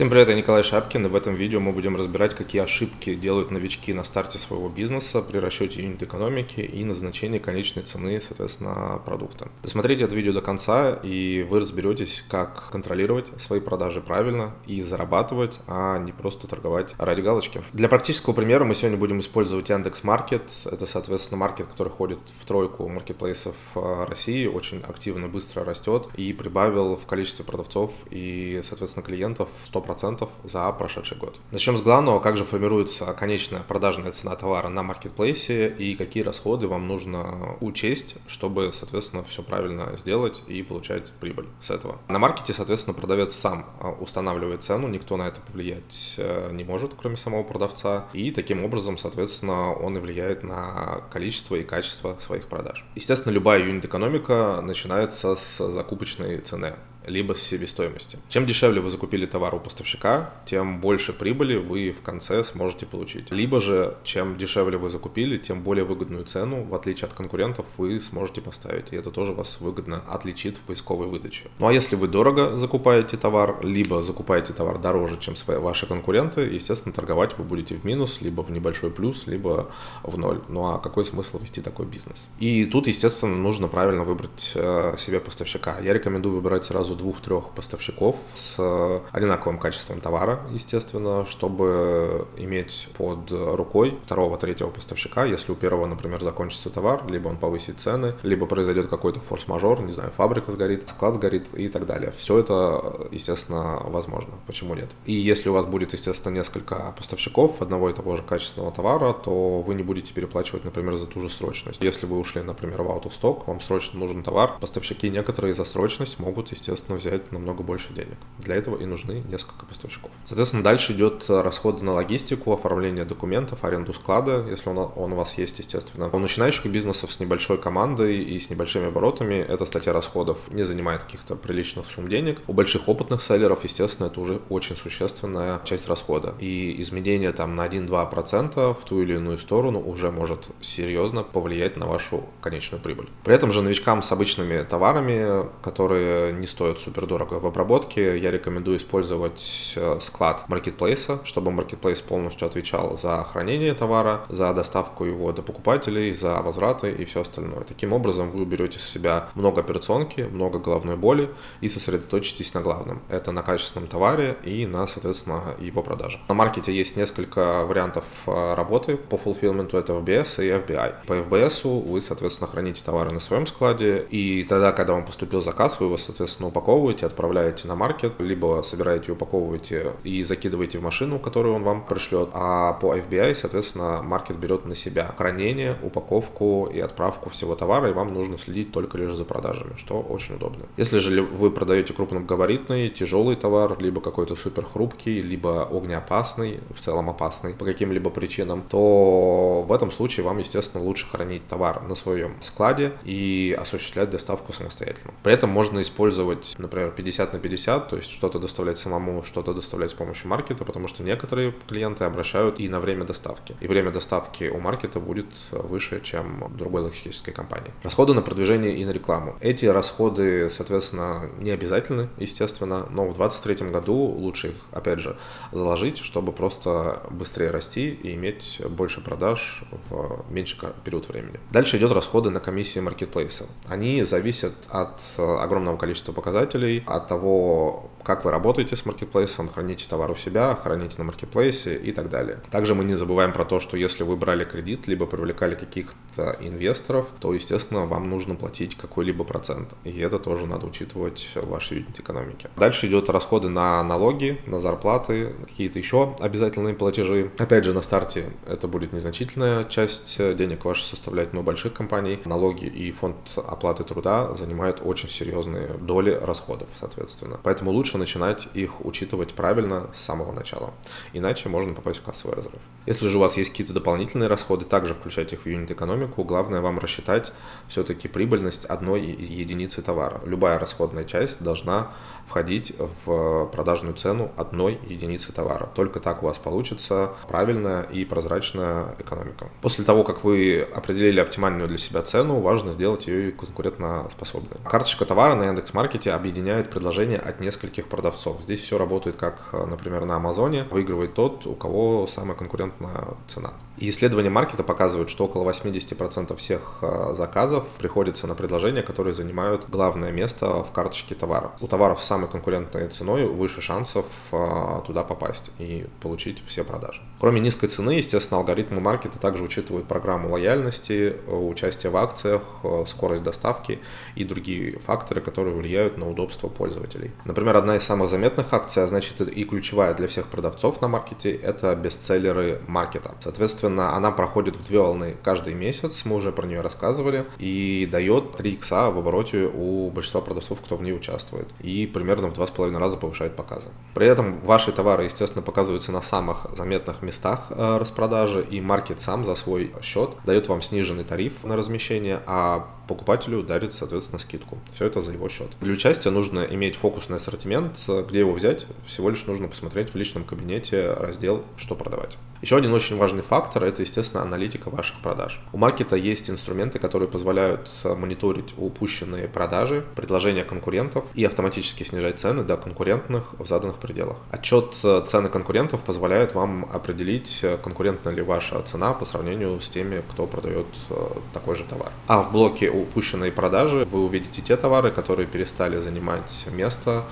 Всем привет, я Николай Шапкин, и в этом видео мы будем разбирать, какие ошибки делают новички на старте своего бизнеса при расчете юнит экономики и назначении конечной цены, соответственно, продукта. Досмотрите это видео до конца, и вы разберетесь, как контролировать свои продажи правильно и зарабатывать, а не просто торговать ради галочки. Для практического примера мы сегодня будем использовать Яндекс Маркет. Это, соответственно, маркет, который ходит в тройку маркетплейсов э, России, очень активно, быстро растет и прибавил в количестве продавцов и, соответственно, клиентов 100 100% за прошедший год. Начнем с главного, как же формируется конечная продажная цена товара на маркетплейсе и какие расходы вам нужно учесть, чтобы, соответственно, все правильно сделать и получать прибыль с этого. На маркете, соответственно, продавец сам а, устанавливает цену, никто на это повлиять э, не может, кроме самого продавца, и таким образом, соответственно, он и влияет на количество и качество своих продаж. Естественно, любая юнит-экономика начинается с закупочной цены либо с себестоимости. Чем дешевле вы закупили товар у поставщика, тем больше прибыли вы в конце сможете получить. Либо же, чем дешевле вы закупили, тем более выгодную цену, в отличие от конкурентов, вы сможете поставить. И это тоже вас выгодно отличит в поисковой выдаче. Ну а если вы дорого закупаете товар, либо закупаете товар дороже, чем свои, ваши конкуренты, естественно, торговать вы будете в минус, либо в небольшой плюс, либо в ноль. Ну а какой смысл вести такой бизнес? И тут, естественно, нужно правильно выбрать э, себе поставщика. Я рекомендую выбирать сразу двух-трех поставщиков с э, одинаковым качеством товара, естественно, чтобы иметь под рукой второго, третьего поставщика, если у первого, например, закончится товар, либо он повысит цены, либо произойдет какой-то форс-мажор, не знаю, фабрика сгорит, склад сгорит и так далее. Все это, естественно, возможно. Почему нет? И если у вас будет, естественно, несколько поставщиков одного и того же качественного товара, то вы не будете переплачивать, например, за ту же срочность. Если вы ушли, например, в out of stock, вам срочно нужен товар, поставщики некоторые за срочность могут, естественно, соответственно, взять намного больше денег. Для этого и нужны несколько поставщиков. Соответственно, дальше идет расходы на логистику, оформление документов, аренду склада, если он, он у вас есть, естественно. У начинающих бизнесов с небольшой командой и с небольшими оборотами эта статья расходов не занимает каких-то приличных сумм денег. У больших опытных селлеров, естественно, это уже очень существенная часть расхода. И изменение там на 1-2% в ту или иную сторону уже может серьезно повлиять на вашу конечную прибыль. При этом же новичкам с обычными товарами, которые не стоят супер дорого в обработке, я рекомендую использовать э, склад маркетплейса, чтобы маркетплейс полностью отвечал за хранение товара, за доставку его до покупателей, за возвраты и все остальное. Таким образом вы уберете с себя много операционки, много головной боли и сосредоточитесь на главном. Это на качественном товаре и на, соответственно, его продаже. На маркете есть несколько вариантов э, работы по фулфилменту, это FBS и FBI. По FBS вы, соответственно, храните товары на своем складе, и тогда, когда вам поступил заказ, вы его, соответственно, упаковываете упаковываете, отправляете на маркет, либо собираете, упаковываете и закидываете в машину, которую он вам пришлет. А по FBI, соответственно, маркет берет на себя хранение, упаковку и отправку всего товара, и вам нужно следить только лишь за продажами, что очень удобно. Если же вы продаете крупногабаритный, тяжелый товар, либо какой-то супер хрупкий, либо огнеопасный, в целом опасный по каким-либо причинам, то в этом случае вам, естественно, лучше хранить товар на своем складе и осуществлять доставку самостоятельно. При этом можно использовать быть, например, 50 на 50, то есть что-то доставлять самому, что-то доставлять с помощью маркета, потому что некоторые клиенты обращают и на время доставки. И время доставки у маркета будет выше, чем у другой логистической компании. Расходы на продвижение и на рекламу. Эти расходы, соответственно, не обязательны, естественно, но в 2023 году лучше их, опять же, заложить, чтобы просто быстрее расти и иметь больше продаж в меньший период времени. Дальше идет расходы на комиссии маркетплейса. Они зависят от огромного количества показателей, показателей, от того, как вы работаете с маркетплейсом, храните товар у себя, храните на маркетплейсе и так далее. Также мы не забываем про то, что если вы брали кредит, либо привлекали каких-то инвесторов, то, естественно, вам нужно платить какой-либо процент. И это тоже надо учитывать в вашей юнит-экономике. Дальше идет расходы на налоги, на зарплаты, какие-то еще обязательные платежи. Опять же, на старте это будет незначительная часть денег ваших составлять, но больших компаний налоги и фонд оплаты труда занимают очень серьезные доли расходов, соответственно. Поэтому лучше начинать их учитывать правильно с самого начала. Иначе можно попасть в кассовый разрыв. Если же у вас есть какие-то дополнительные расходы, также включайте их в юнит-экономику. Главное вам рассчитать все-таки прибыльность одной единицы товара. Любая расходная часть должна входить в продажную цену одной единицы товара. Только так у вас получится правильная и прозрачная экономика. После того, как вы определили оптимальную для себя цену, важно сделать ее конкурентоспособной. Карточка товара на Яндекс.Маркете объединяет предложения от нескольких продавцов. Здесь все работает как, например, на Амазоне. Выигрывает тот, у кого самая конкурентная цена. Исследования маркета показывают, что около 80% всех а, заказов приходится на предложения, которые занимают главное место в карточке товара. У товаров с самой конкурентной ценой выше шансов а, туда попасть и получить все продажи. Кроме низкой цены, естественно, алгоритмы маркета также учитывают программу лояльности, участие в акциях, скорость доставки и другие факторы, которые влияют на удобство пользователей. Например, одна из самых заметных акций, а значит и ключевая для всех продавцов на маркете, это бестселлеры маркета. Соответственно, она проходит в две волны каждый месяц, мы уже про нее рассказывали, и дает 3 икса в обороте у большинства продавцов, кто в ней участвует, и примерно в 2,5 раза повышает показы. При этом ваши товары, естественно, показываются на самых заметных местах э, распродажи, и маркет сам за свой счет дает вам сниженный тариф на размещение, а покупателю дарит, соответственно, скидку. Все это за его счет. Для участия нужно иметь фокусный ассортимент. Где его взять? Всего лишь нужно посмотреть в личном кабинете раздел «Что продавать». Еще один очень важный фактор – это, естественно, аналитика ваших продаж. У маркета есть инструменты, которые позволяют мониторить упущенные продажи, предложения конкурентов и автоматически снижать цены до конкурентных в заданных пределах. Отчет цены конкурентов позволяет вам определить, конкурентна ли ваша цена по сравнению с теми, кто продает э, такой же товар. А в блоке упущенные продажи вы увидите те товары, которые перестали занимать место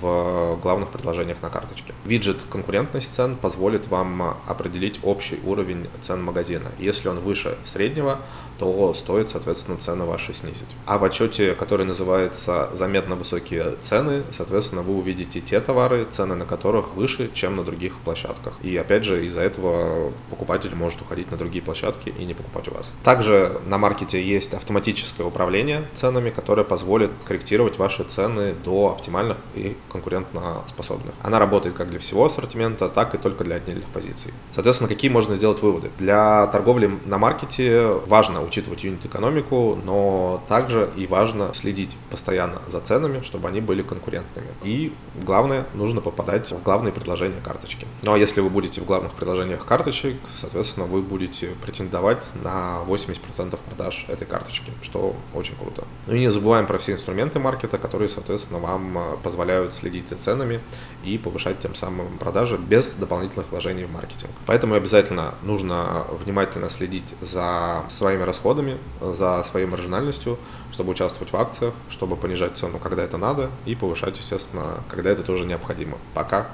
в главных предложениях на карточке. Виджет «Конкурентность цен» позволит вам определить общий уровень цен магазина. Если он выше среднего, то стоит, соответственно, цены ваши снизить. А в отчете, который называется «Заметно высокие цены», соответственно, вы увидите те товары, цены на которых выше, чем на других площадках. И опять же, из-за этого покупатель может уходить на другие площадки и не покупать у вас. Также на маркете есть автоматическое управление ценами, которое позволит корректировать ваши цены до оптимальных и конкурентоспособных. Она работает как для всего ассортимента, так и только для отдельных позиций. Соответственно, какие можно сделать выводы? Для торговли на маркете важно учитывать юнит-экономику, но также и важно следить постоянно за ценами, чтобы они были конкурентными. И главное, нужно попадать в главные предложения карточки. Ну а если вы будете в главных предложениях карточек, соответственно, вы будете претендовать на 80% продаж этой карточки, что очень круто. Ну и не забываем про все инструменты маркета, которые, соответственно, вам э, позволяют следить за ценами и повышать тем самым продажи без дополнительных вложений в маркетинг. Поэтому обязательно нужно внимательно следить за своими расходами, за своей маржинальностью, чтобы участвовать в акциях, чтобы понижать цену, когда это надо, и повышать, естественно, когда это тоже необходимо. Пока.